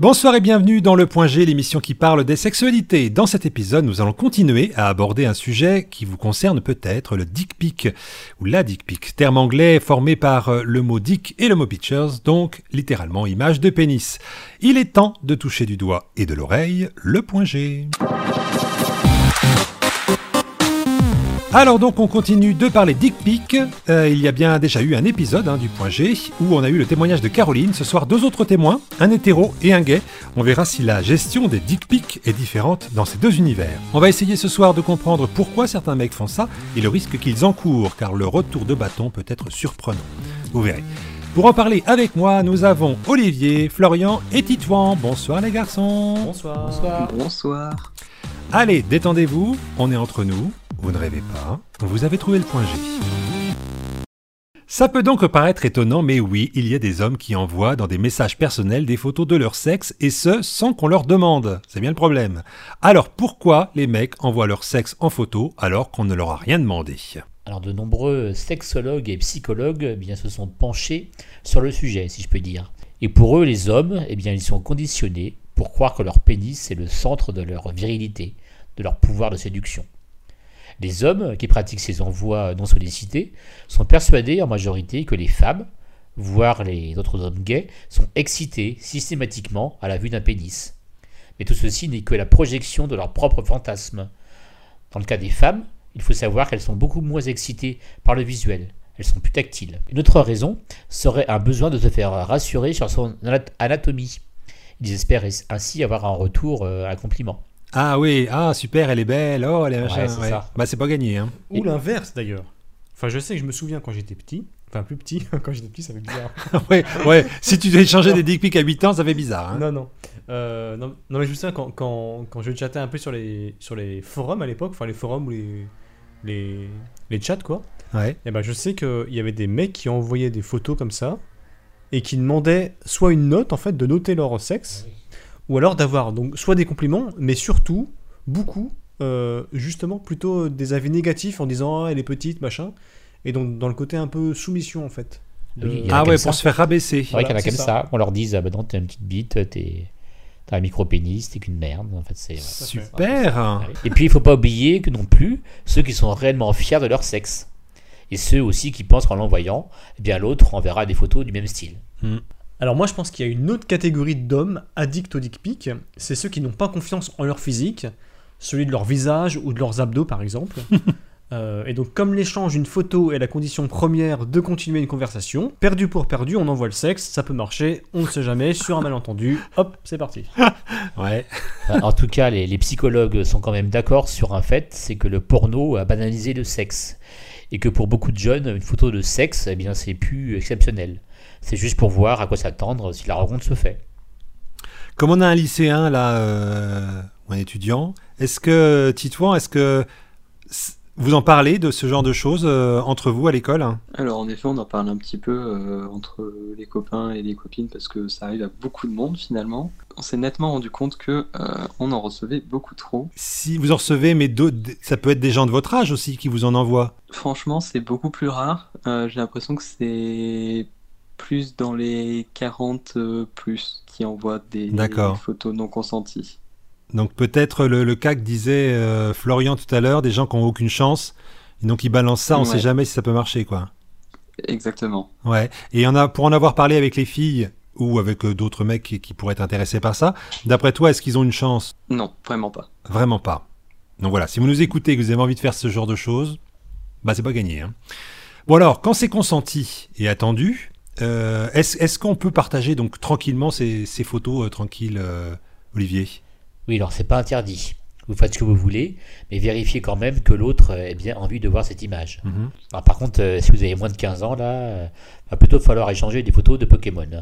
Bonsoir et bienvenue dans Le Point G, l'émission qui parle des sexualités. Dans cet épisode, nous allons continuer à aborder un sujet qui vous concerne peut-être, le dick pic, ou la dick pic, terme anglais formé par euh, le mot dick et le mot pictures, donc littéralement image de pénis. Il est temps de toucher du doigt et de l'oreille le point G. Alors donc on continue de parler dick pic. Euh, il y a bien déjà eu un épisode hein, du point G où on a eu le témoignage de Caroline. Ce soir deux autres témoins, un hétéro et un gay. On verra si la gestion des dick pics est différente dans ces deux univers. On va essayer ce soir de comprendre pourquoi certains mecs font ça et le risque qu'ils encourent car le retour de bâton peut être surprenant. Vous verrez. Pour en parler avec moi, nous avons Olivier, Florian et Titouan. Bonsoir les garçons. Bonsoir. Bonsoir. Bonsoir. Allez, détendez-vous, on est entre nous. Vous ne rêvez pas, vous avez trouvé le point G. Ça peut donc paraître étonnant, mais oui, il y a des hommes qui envoient dans des messages personnels des photos de leur sexe, et ce, sans qu'on leur demande. C'est bien le problème. Alors pourquoi les mecs envoient leur sexe en photo alors qu'on ne leur a rien demandé? Alors de nombreux sexologues et psychologues eh bien, se sont penchés sur le sujet, si je peux dire. Et pour eux, les hommes, eh bien, ils sont conditionnés pour croire que leur pénis est le centre de leur virilité, de leur pouvoir de séduction. Les hommes qui pratiquent ces envois non sollicités sont persuadés en majorité que les femmes, voire les autres hommes gays, sont excités systématiquement à la vue d'un pénis. Mais tout ceci n'est que la projection de leur propre fantasme. Dans le cas des femmes, il faut savoir qu'elles sont beaucoup moins excitées par le visuel. Elles sont plus tactiles. Une autre raison serait un besoin de se faire rassurer sur son anatomie. Ils espèrent ainsi avoir un retour, euh, un compliment. Ah oui, ah super, elle est belle, oh elle est machin. Ouais, c'est. Bah c'est pas gagné. Hein. Ou l'inverse d'ailleurs. Enfin, je sais que je me souviens quand j'étais petit, enfin plus petit, quand j'étais petit, ça fait bizarre. ouais, ouais, si tu devais changer des dick pics à 8 ans, ça fait bizarre. Hein. non, non. Euh, non. non, mais je me souviens quand, quand, quand je chattais un peu sur les, sur les forums à l'époque, enfin les forums ou les, les, les chats quoi, Ouais. et ben je sais qu'il y avait des mecs qui envoyaient des photos comme ça et qui demandaient soit une note en fait de noter leur sexe, ou alors d'avoir donc soit des compliments, mais surtout beaucoup euh, justement plutôt des avis négatifs en disant ah, elle est petite machin, et donc dans le côté un peu soumission en fait. De- a Ah ouais, ça. pour se faire rabaisser. C'est vrai qu'il y en a Voilà, comme c'est ça. On leur dise, ah bah non, t'es une petite bite, t'es t'as un micro-pénis, t'es qu'une merde. En fait, c'est. Super. Et puis il faut pas oublier que non plus ceux qui sont réellement fiers de leur sexe. Et ceux aussi qui pensent qu'en l'envoyant, eh bien l'autre enverra des photos du même style. Alors moi je pense qu'il y a une autre catégorie d'hommes addicts au dick pic, c'est ceux qui n'ont pas confiance en leur physique, celui de leur visage ou de leurs abdos par exemple. Euh, et donc comme l'échange d'une photo est la condition première de continuer une conversation, perdu pour perdu, on envoie le sexe, ça peut marcher, on ne sait jamais, sur un malentendu, hop, c'est parti. Ouais. Enfin, en tout cas, les, les psychologues sont quand même d'accord sur un fait, c'est que le porno a banalisé le sexe. Et que pour beaucoup de jeunes, une photo de sexe, eh bien, c'est plus exceptionnel. C'est juste pour voir à quoi s'attendre si la rencontre se fait. Comme on a un lycéen là, euh, ou un étudiant, est-ce que Titouan, est-ce que vous en parlez de ce genre de choses euh, entre vous à l'école hein? Alors en effet, on en parle un petit peu euh, entre les copains et les copines parce que ça arrive à beaucoup de monde finalement. On s'est nettement rendu compte que euh, on en recevait beaucoup trop. Si vous en recevez, mais ça peut être des gens de votre âge aussi qui vous en envoient. Franchement, c'est beaucoup plus rare. Euh, j'ai l'impression que c'est plus dans les 40 euh, plus qui envoient des photos non consenties. Donc peut-être le, le cas que disait euh, Florian tout à l'heure, des gens qui n'ont aucune chance, et donc ils balancent ça, on Ouais. sait jamais si ça peut marcher quoi. Exactement. Ouais. Et on a, pour en avoir parlé avec les filles ou avec euh, d'autres mecs qui, qui pourraient être intéressés par ça, d'après toi, est-ce qu'ils ont une chance? Non, vraiment pas. Vraiment pas. Donc voilà, si vous nous écoutez et que vous avez envie de faire ce genre de choses, bah c'est pas gagné. hein. Bon alors, quand c'est consenti et attendu, euh, est-ce qu'on peut partager donc tranquillement ces, ces photos euh, tranquilles, euh, Olivier? Oui, alors c'est pas interdit. Vous faites ce que vous voulez, mais vérifiez quand même que l'autre ait bien envie de voir cette image. Mhm. Alors, par contre, euh, si vous avez moins de 15 ans, là, euh, va plutôt falloir échanger des photos de Pokémon.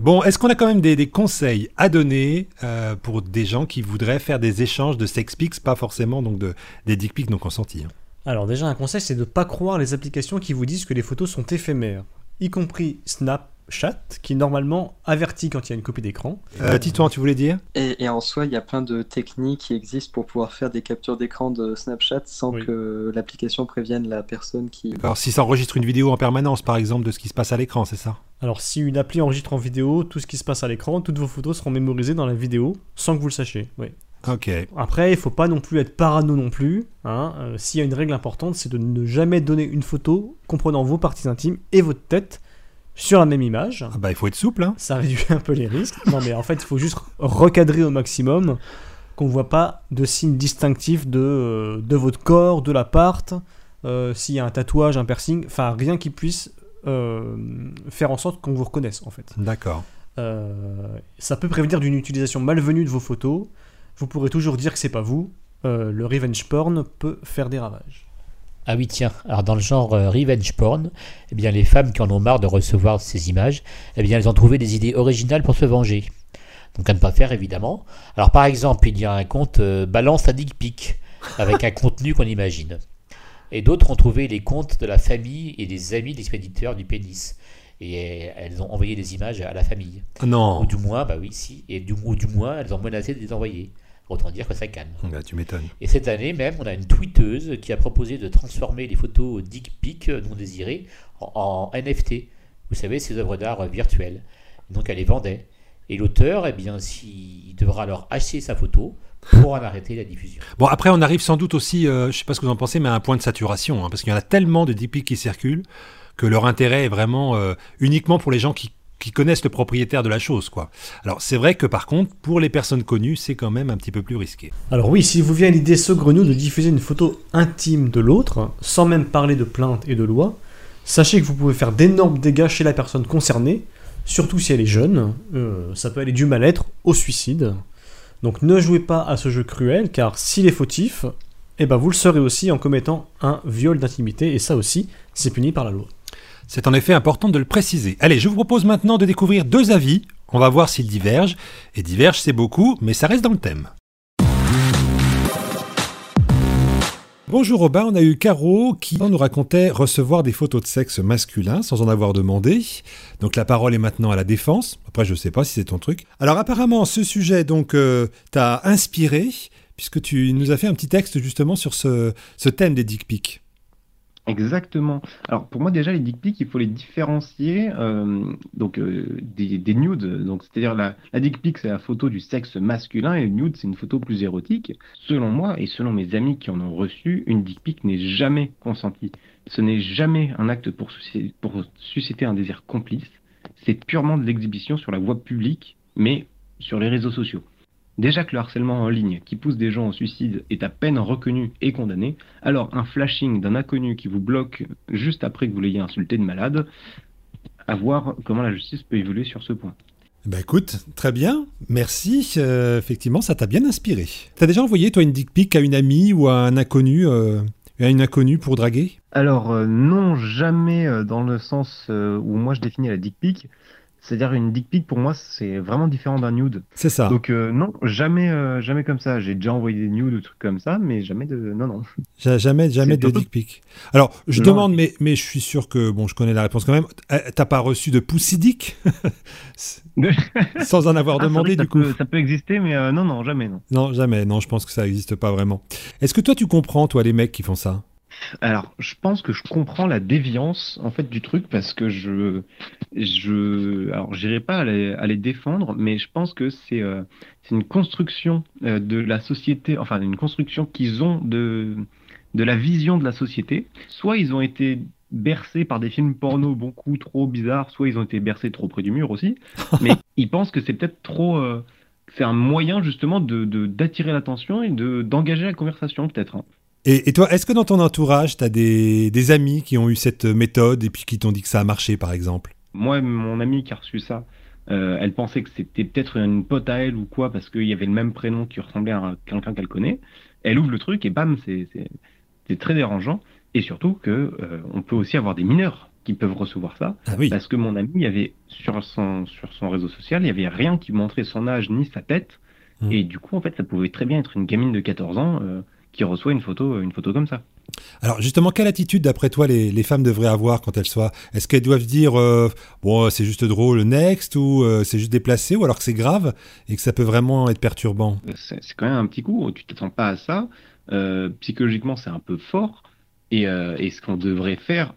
Bon, est-ce qu'on a quand même des, des conseils à donner euh, pour des gens qui voudraient faire des échanges de sex pics, pas forcément donc de, des dick pics non consentis hein? Alors déjà un conseil c'est de ne pas croire les applications qui vous disent que les photos sont éphémères, y compris Snap, Snapchat qui normalement avertit quand il y a une copie d'écran. Euh, Titouan, tu voulais dire? Et, et en soi, il y a plein de techniques qui existent pour pouvoir faire des captures d'écran de Snapchat sans Oui. que l'application prévienne la personne qui. Alors, si ça enregistre une vidéo en permanence, par exemple, de ce qui se passe à l'écran, c'est ça? Alors si une appli enregistre en vidéo tout ce qui se passe à l'écran, toutes vos photos seront mémorisées dans la vidéo sans que vous le sachiez. Oui. Ok. Après, il faut pas non plus être parano non plus. hein. Euh, S'il y a une règle importante, c'est de ne jamais donner une photo comprenant vos parties intimes et votre tête sur la même image. Ah bah, il faut être souple, hein Ça réduit un peu les risques. Non, mais en fait, il faut juste recadrer au maximum qu'on voit pas de signes distinctifs de, euh, de votre corps, de l'appart, euh, s'il y a un tatouage, un piercing, enfin rien qui puisse euh, faire en sorte qu'on vous reconnaisse en fait. D'accord. Euh, ça peut prévenir d'une utilisation malvenue de vos photos. Vous pourrez toujours dire que c'est pas vous. Le revenge porn peut faire des ravages. Ah oui, tiens, alors dans le genre euh, revenge porn, eh bien les femmes qui en ont marre de recevoir ces images, eh bien elles ont trouvé des idées originales pour se venger. Donc à ne pas faire évidemment. Alors par exemple, il y a un compte euh, balance à dick pic avec un contenu qu'on imagine. Et d'autres ont trouvé les comptes de la famille et des amis d'expéditeurs du pénis. Et euh, elles ont envoyé des images à la famille. Non. Ou du moins, bah oui, si. Et du, ou du moins, elles ont menacé de les envoyer. Autant dire que ça calme. Bah, tu m'étonnes. Et cette année même, on a une tweeteuse qui a proposé de transformer les photos dick pic non désirées en, en NFT. Vous savez, ces œuvres d'art virtuelles. Donc elle les vendait. Et l'auteur, eh bien, il devra alors acheter sa photo pour en arrêter la diffusion. Bon, après, on arrive sans doute aussi, euh, je sais pas ce que vous en pensez, mais à un point de saturation, hein, parce qu'il y en a tellement de dick pics qui circulent que leur intérêt est vraiment euh, uniquement pour les gens qui, qui connaissent le propriétaire de la chose, quoi. Alors, c'est vrai que par contre, pour les personnes connues, c'est quand même un petit peu plus risqué. Alors oui, si vous vient l'idée saugrenue de diffuser une photo intime de l'autre, sans même parler de plainte et de loi, sachez que vous pouvez faire d'énormes dégâts chez la personne concernée, surtout si elle est jeune. Euh, ça peut aller du mal-être au suicide. Donc ne jouez pas à ce jeu cruel, car s'il est fautif, eh ben vous le serez aussi en commettant un viol d'intimité, et ça aussi, c'est puni par la loi. C'est en effet important de le préciser. Allez, je vous propose maintenant de découvrir deux avis. On va voir s'ils divergent. Et divergent, c'est beaucoup, mais ça reste dans le thème. Bonjour Robin, on a eu Caro qui nous racontait recevoir des photos de sexe masculin sans en avoir demandé. Donc la parole est maintenant à la défense. Après, je sais pas si c'est ton truc. Alors apparemment, ce sujet donc euh, t'a inspiré puisque tu nous as fait un petit texte justement sur ce, ce thème des dick pics. Exactement. Alors pour moi déjà les dick pics il faut les différencier euh, donc euh, des, des nudes donc c'est-à-dire la, la dick pic c'est la photo du sexe masculin et le nude c'est une photo plus érotique. Selon moi et selon mes amis qui en ont reçu une dick pic n'est jamais consentie. Ce n'est jamais un acte pour susciter, pour susciter un désir complice. C'est purement de l'exhibition sur la voie publique mais sur les réseaux sociaux. Déjà que le harcèlement en ligne qui pousse des gens au suicide est à peine reconnu et condamné, alors un flashing d'un inconnu qui vous bloque juste après que vous l'ayez insulté de malade, à voir comment la justice peut évoluer sur ce point. Ben écoute, très bien, merci. Euh, effectivement, ça t'a bien inspiré. T'as déjà envoyé toi une dick pic à une amie ou à un inconnu, euh, à une inconnue pour draguer? Alors euh, non, jamais euh, dans le sens euh, où moi je définis la dick pic. C'est-à-dire une dick pic pour moi c'est vraiment différent d'un nude. C'est ça. Donc euh, non, jamais, euh, jamais comme ça. J'ai déjà envoyé des nudes ou trucs comme ça, mais jamais de, non non. Ja- Jamais, jamais de dick pic. Alors, je Non. demande, mais, mais je suis sûr que bon, je connais la réponse quand même. Euh, T'as pas reçu de pussy dick sans en avoir Ah, vrai demandé du coup peut- ça peut exister, mais euh, non non jamais non. Non, jamais. Non, je pense que ça n'existe pas vraiment. Est-ce que toi, tu comprends, toi, les mecs qui font ça? Alors, je pense que je comprends la déviance en fait du truc parce que je, je, alors j'irai pas à les, à les défendre, mais je pense que c'est euh, c'est une construction euh, de la société, enfin une construction qu'ils ont de de la vision de la société. Soit ils ont été bercés par des films porno beaucoup trop bizarres, soit ils ont été bercés trop près du mur aussi, mais ils pensent que c'est peut-être trop, euh, c'est un moyen justement de de- d'attirer l'attention et de d'engager la conversation peut-être. Et, et toi, est-ce que dans ton entourage, t'as des, des amis qui ont eu cette méthode et puis qui t'ont dit que ça a marché, par exemple? Moi, mon amie qui a reçu ça, euh, elle pensait que c'était peut-être une pote à elle ou quoi, parce qu'il y avait le même prénom qui ressemblait à quelqu'un qu'elle connaît. Elle ouvre le truc et bam, c'est très dérangeant. Et surtout que euh, on peut aussi avoir des mineurs qui peuvent recevoir ça, Ah oui. parce que mon ami, il y avait sur son sur son réseau social, il y avait rien qui montrait son âge ni sa tête. Mm. Et du coup, en fait, ça pouvait très bien être une gamine de 14 ans euh, qui reçoit une photo une photo comme ça. Alors justement, quelle attitude d'après toi les, les, femmes devraient avoir quand elles soient? Est-ce qu'elles doivent dire euh, bon c'est juste drôle next ou euh, c'est juste déplacé ou alors que c'est grave et que ça peut vraiment être perturbant? C'est quand même un petit coup, tu t'attends pas à ça. Euh, psychologiquement c'est un peu fort et, et ce qu'on devrait faire,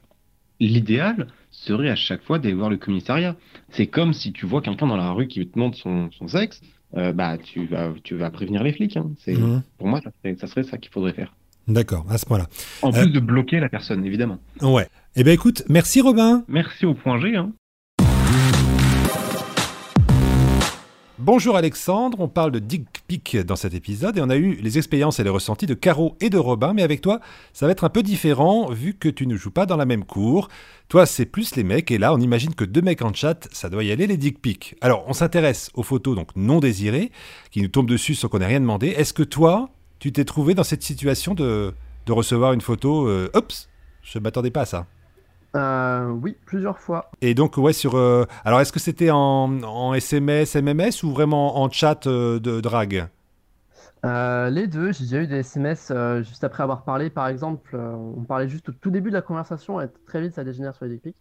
l'idéal serait à chaque fois d'aller voir le commissariat. C'est comme si tu vois quelqu'un dans la rue qui te demande son, son sexe, bah tu vas tu vas prévenir les flics. Hein. C'est Mhm. pour moi ça serait ça, serait ça qu'il faudrait faire. D'accord, à ce point-là. En Euh, plus de bloquer la personne, évidemment. Ouais. Eh bien écoute, merci Robin. Merci au point G. Hein. Bonjour Alexandre, on parle de dick pic dans cet épisode et on a eu les expériences et les ressentis de Caro et de Robin, mais avec toi, ça va être un peu différent vu que tu ne joues pas dans la même cour. Toi, c'est plus les mecs et là, on imagine que deux mecs en chat, ça doit y aller les dick pics. Alors, on s'intéresse aux photos donc non désirées qui nous tombent dessus sans qu'on ait rien demandé. Est-ce que toi, tu t'es trouvé dans cette situation de, de recevoir une photo euh, Oups, je m'attendais pas à ça. Euh, oui, plusieurs fois. Et donc, ouais, sur. euh, alors, est-ce que c'était en, en SMS, MMS ou vraiment en chat euh, de drague? Les deux, j'ai déjà eu des SMS juste après avoir parlé. Par exemple, on parlait juste au tout début de la conversation et très vite ça dégénère sur les dick pics.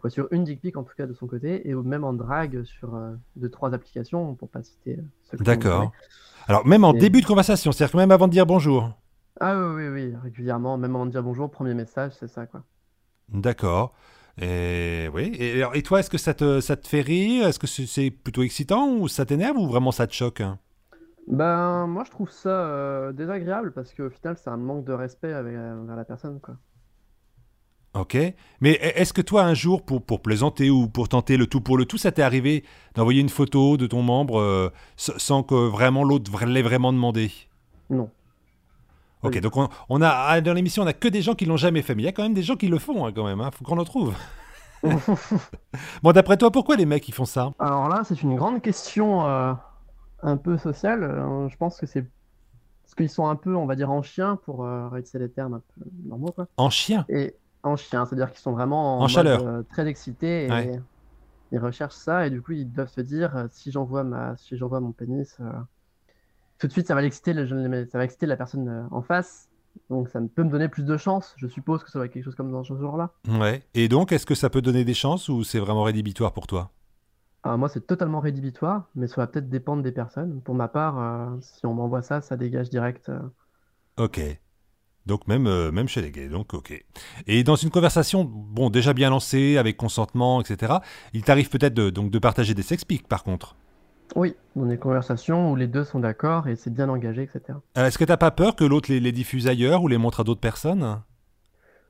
Quoi, sur une dick pic en tout cas de son côté, et même en drague sur deux, trois applications, pour pas citer D'accord. Alors, même en Et- début de conversation, c'est-à-dire que même avant de dire bonjour. Ah oui, oui, oui, régulièrement, même avant de dire bonjour, premier message, c'est ça quoi. D'accord. Et oui. Et, toi, est-ce que ça te, ça te fait rire? Est-ce que c'est plutôt excitant ou ça t'énerve ou vraiment ça te choque? Ben, moi je trouve ça euh, désagréable parce qu'au final c'est un manque de respect avec, euh, envers la personne quoi. Ok. Mais e- est-ce que toi, un jour, pour, pour plaisanter ou pour tenter le tout pour le tout, ça t'est arrivé d'envoyer une photo de ton membre euh, sans que vraiment l'autre l'ait vraiment demandé? Non. Ok, Oui. donc on, on a ah, dans l'émission, on a que des gens qui l'ont jamais fait, mais il y a quand même des gens qui le font hein, quand même. Hein, faut qu'on en trouve. bon, d'après toi, pourquoi les mecs ils font ça Alors là, c'est une grande question euh, un peu sociale. Euh, je pense que c'est parce qu'ils sont un peu, on va dire, en chien pour euh, réutiliser les termes un peu normaux, quoi. En chien? Et en chien, c'est-à-dire qu'ils sont vraiment en, En mode, chaleur. euh, très excités et Ouais. ils recherchent ça et du coup ils doivent se dire si j'envoie ma, si j'envoie mon pénis, tout de suite ça va l'exciter, le- ça va exciter la personne euh, en face. Donc ça peut me donner plus de chance. Je suppose que ça va être quelque chose comme dans ce genre-là. Ouais. Et donc, est-ce que ça peut donner des chances ou c'est vraiment rédhibitoire pour toi? Alors moi, c'est totalement rédhibitoire, mais ça va peut-être dépendre des personnes. Pour ma part, euh, si on m'envoie ça, ça dégage direct. euh. Ok. Donc même, euh, même chez les gays, donc ok. Et dans une conversation, bon, déjà bien lancée, avec consentement, etc., il t'arrive peut-être de, donc de partager des sex pics par contre? Oui, dans des conversations où les deux sont d'accord et c'est bien engagé, etc. Euh, Est-ce que t'as pas peur que l'autre les, les diffuse ailleurs ou les montre à d'autres personnes?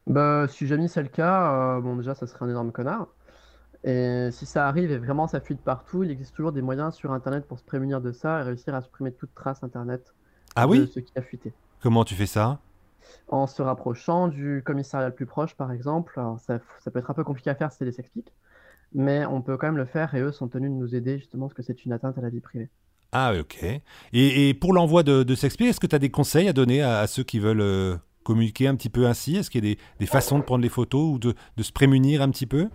Bah, si jamais c'est le cas, euh, bon, déjà, ça serait un énorme connard. Et si ça arrive et vraiment ça fuite partout, il existe toujours des moyens sur Internet pour se prémunir de ça et réussir à supprimer toute trace Internet Ah de oui ce qui a fuité. Comment tu fais ça? En se rapprochant du commissariat le plus proche, par exemple, alors ça, ça peut être un peu compliqué à faire si c'est des sexpics, mais on peut quand même le faire et eux sont tenus de nous aider justement parce que c'est une atteinte à la vie privée. Ah ok. Et, et pour l'envoi de, de pics, est-ce que tu as des conseils à donner à, à ceux qui veulent euh, communiquer un petit peu ainsi? Est-ce qu'il y a des, des façons de prendre les photos ou de, de se prémunir un petit peu?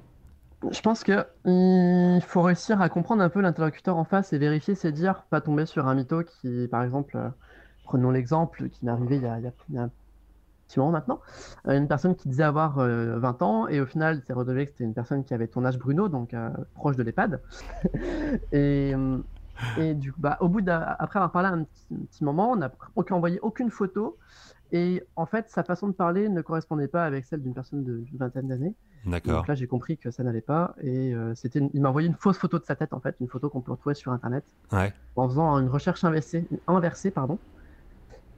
Je pense que il faut réussir à comprendre un peu l'interlocuteur en face et vérifier ses dires, pas tomber sur un mytho qui, par exemple, euh, prenons l'exemple qui m'est arrivé il y a, il y a- petit moment maintenant, euh, une personne qui disait avoir euh, 20 ans et au final, s'est révélé que c'était une personne qui avait ton âge Bruno, donc euh, proche de l'EHPAD. et, euh, et du coup, bah, au bout après avoir parlé un petit, un petit moment, on n'a envoyé aucune photo. Et en fait, sa façon de parler ne correspondait pas avec celle d'une personne de- d'une vingtaine d'années. D'accord. Donc là, j'ai compris que ça n'allait pas. Et euh, c'était une- il m'a envoyé une fausse photo de sa tête, en fait, une photo qu'on peut retrouver sur Internet, Ouais. en faisant une recherche inversée. inversée pardon.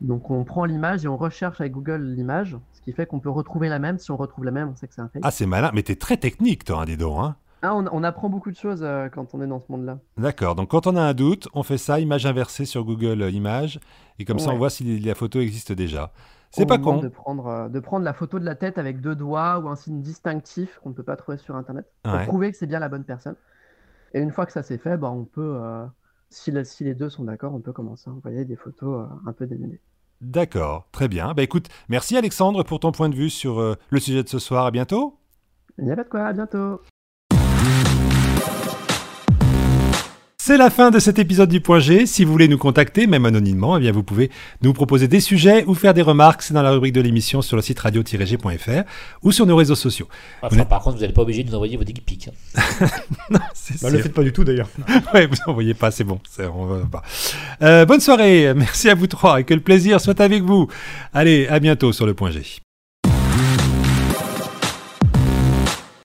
Donc on prend l'image et on recherche avec Google l'image, ce qui fait qu'on peut retrouver la même. Si on retrouve la même, on sait que c'est un fake. Ah, c'est malin. Mais t'es très technique, toi, hein, dis donc. Hein Ah, on, on apprend beaucoup de choses euh, quand on est dans ce monde-là. D'accord. Donc, quand on a un doute, on fait ça, image inversée sur Google euh, Images. Et comme ça, on voit si la photo existe déjà. C'est pas con. De prendre, euh, de prendre la photo de la tête avec deux doigts ou un signe distinctif qu'on ne peut pas trouver sur Internet pour Ouais. prouver que c'est bien la bonne personne. Et une fois que ça s'est fait, bah, on peut, euh, si, la- si les deux sont d'accord, on peut commencer à envoyer des photos euh, un peu dénudées. D'accord. Très bien. Bah écoute, merci Alexandre pour ton point de vue sur euh, le sujet de ce soir. À bientôt. Il n'y a pas de quoi, à bientôt. C'est la fin de cet épisode du Point G. Si vous voulez nous contacter, même anonymement, eh bien vous pouvez nous proposer des sujets ou faire des remarques. C'est dans la rubrique de l'émission sur le site radio-g.fr ou sur nos réseaux sociaux. Enfin, par contre, vous n'êtes pas obligé de nous envoyer vos dick pics. hein. non, c'est Bah, le faites pas du tout d'ailleurs. Ouais, vous envoyez pas, c'est bon. c'est- on va pas. Euh, bonne soirée. Merci à vous trois et que le plaisir soit avec vous. Allez, à bientôt sur le Point G.